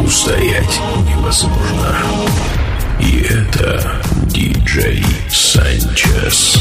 устоять невозможно. И это диджей Санчес.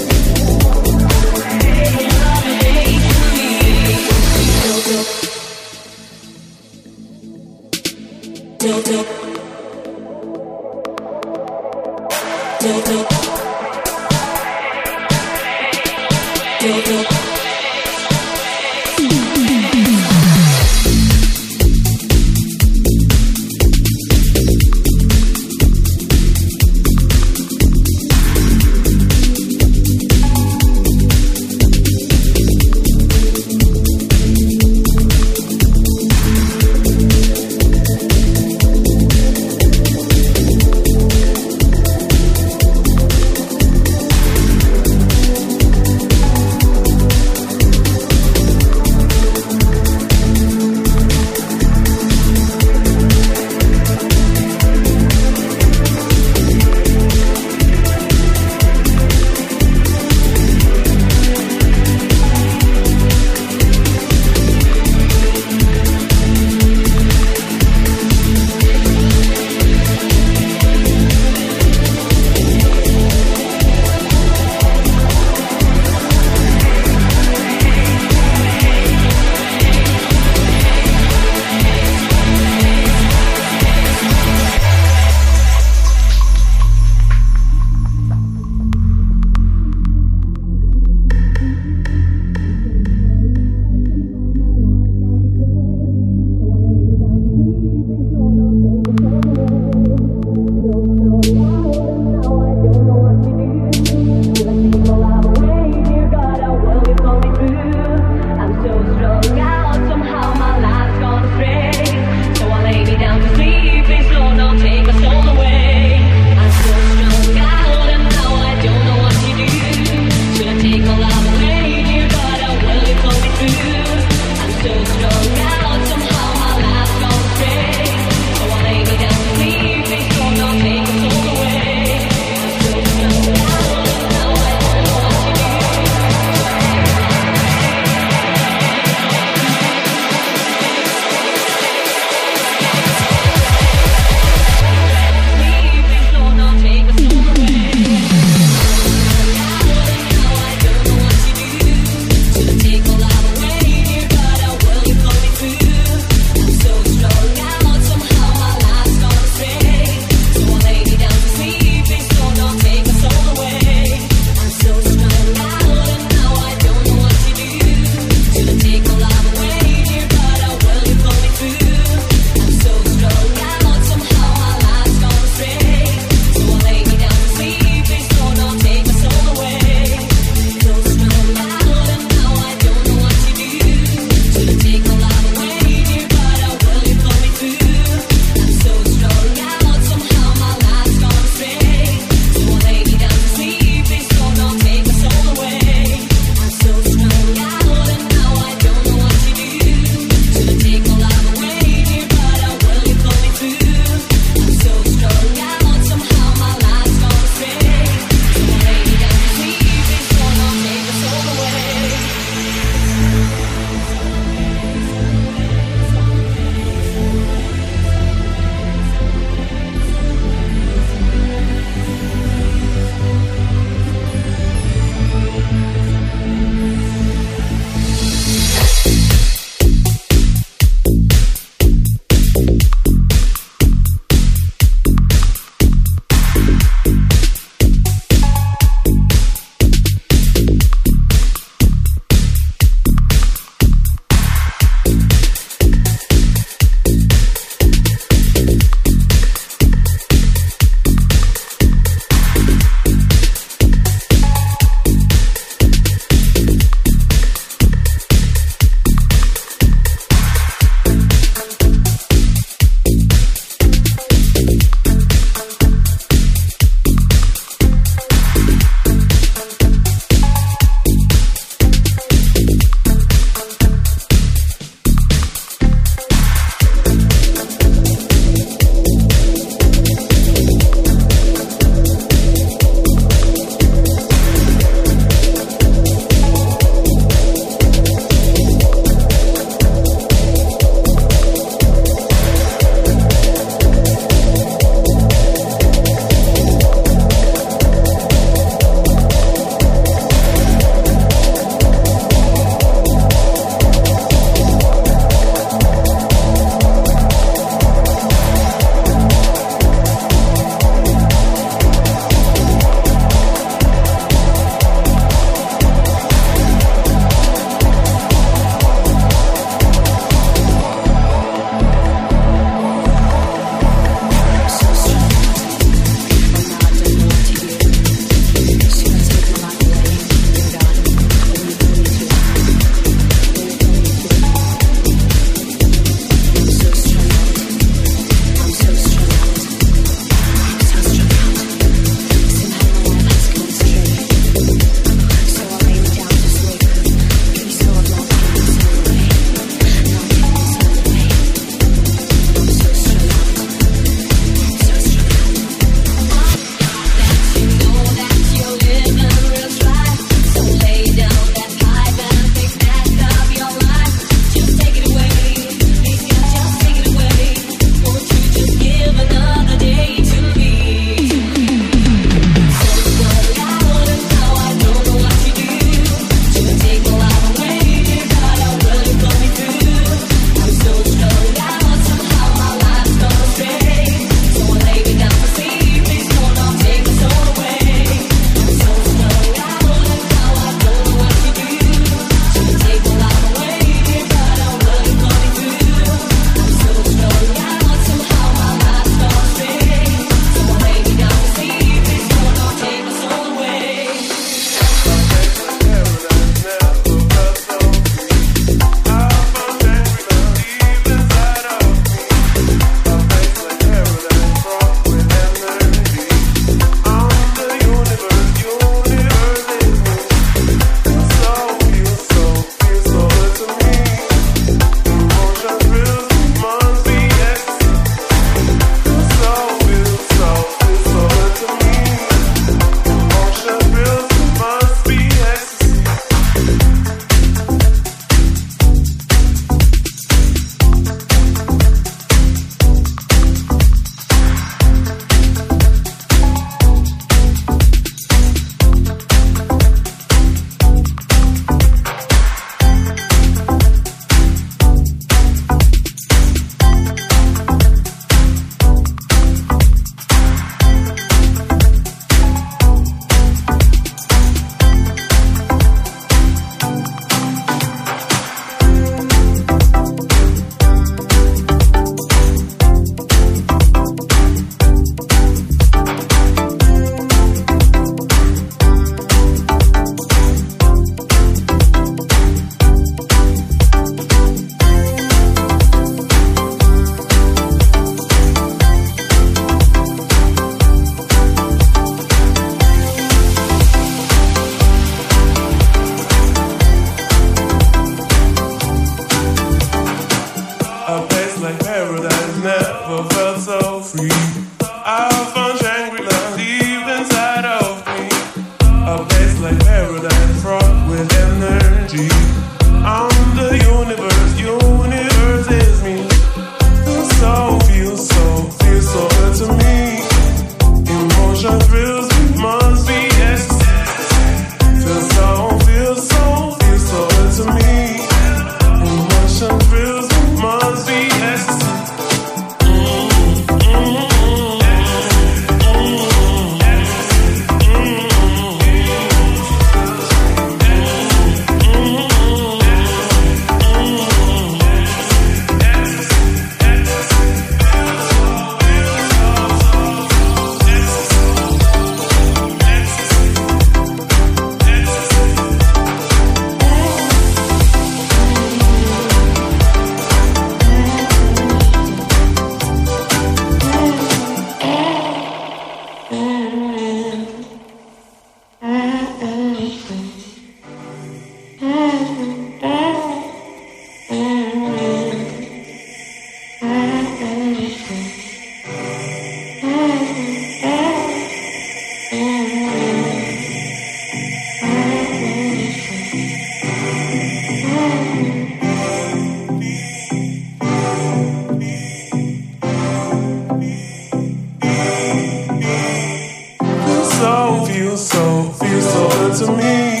to me.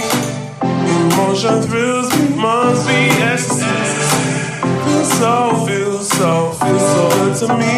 Emotion thrills me, must be ecstasy. Feel so, feel so, feel so good to me.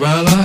Well, I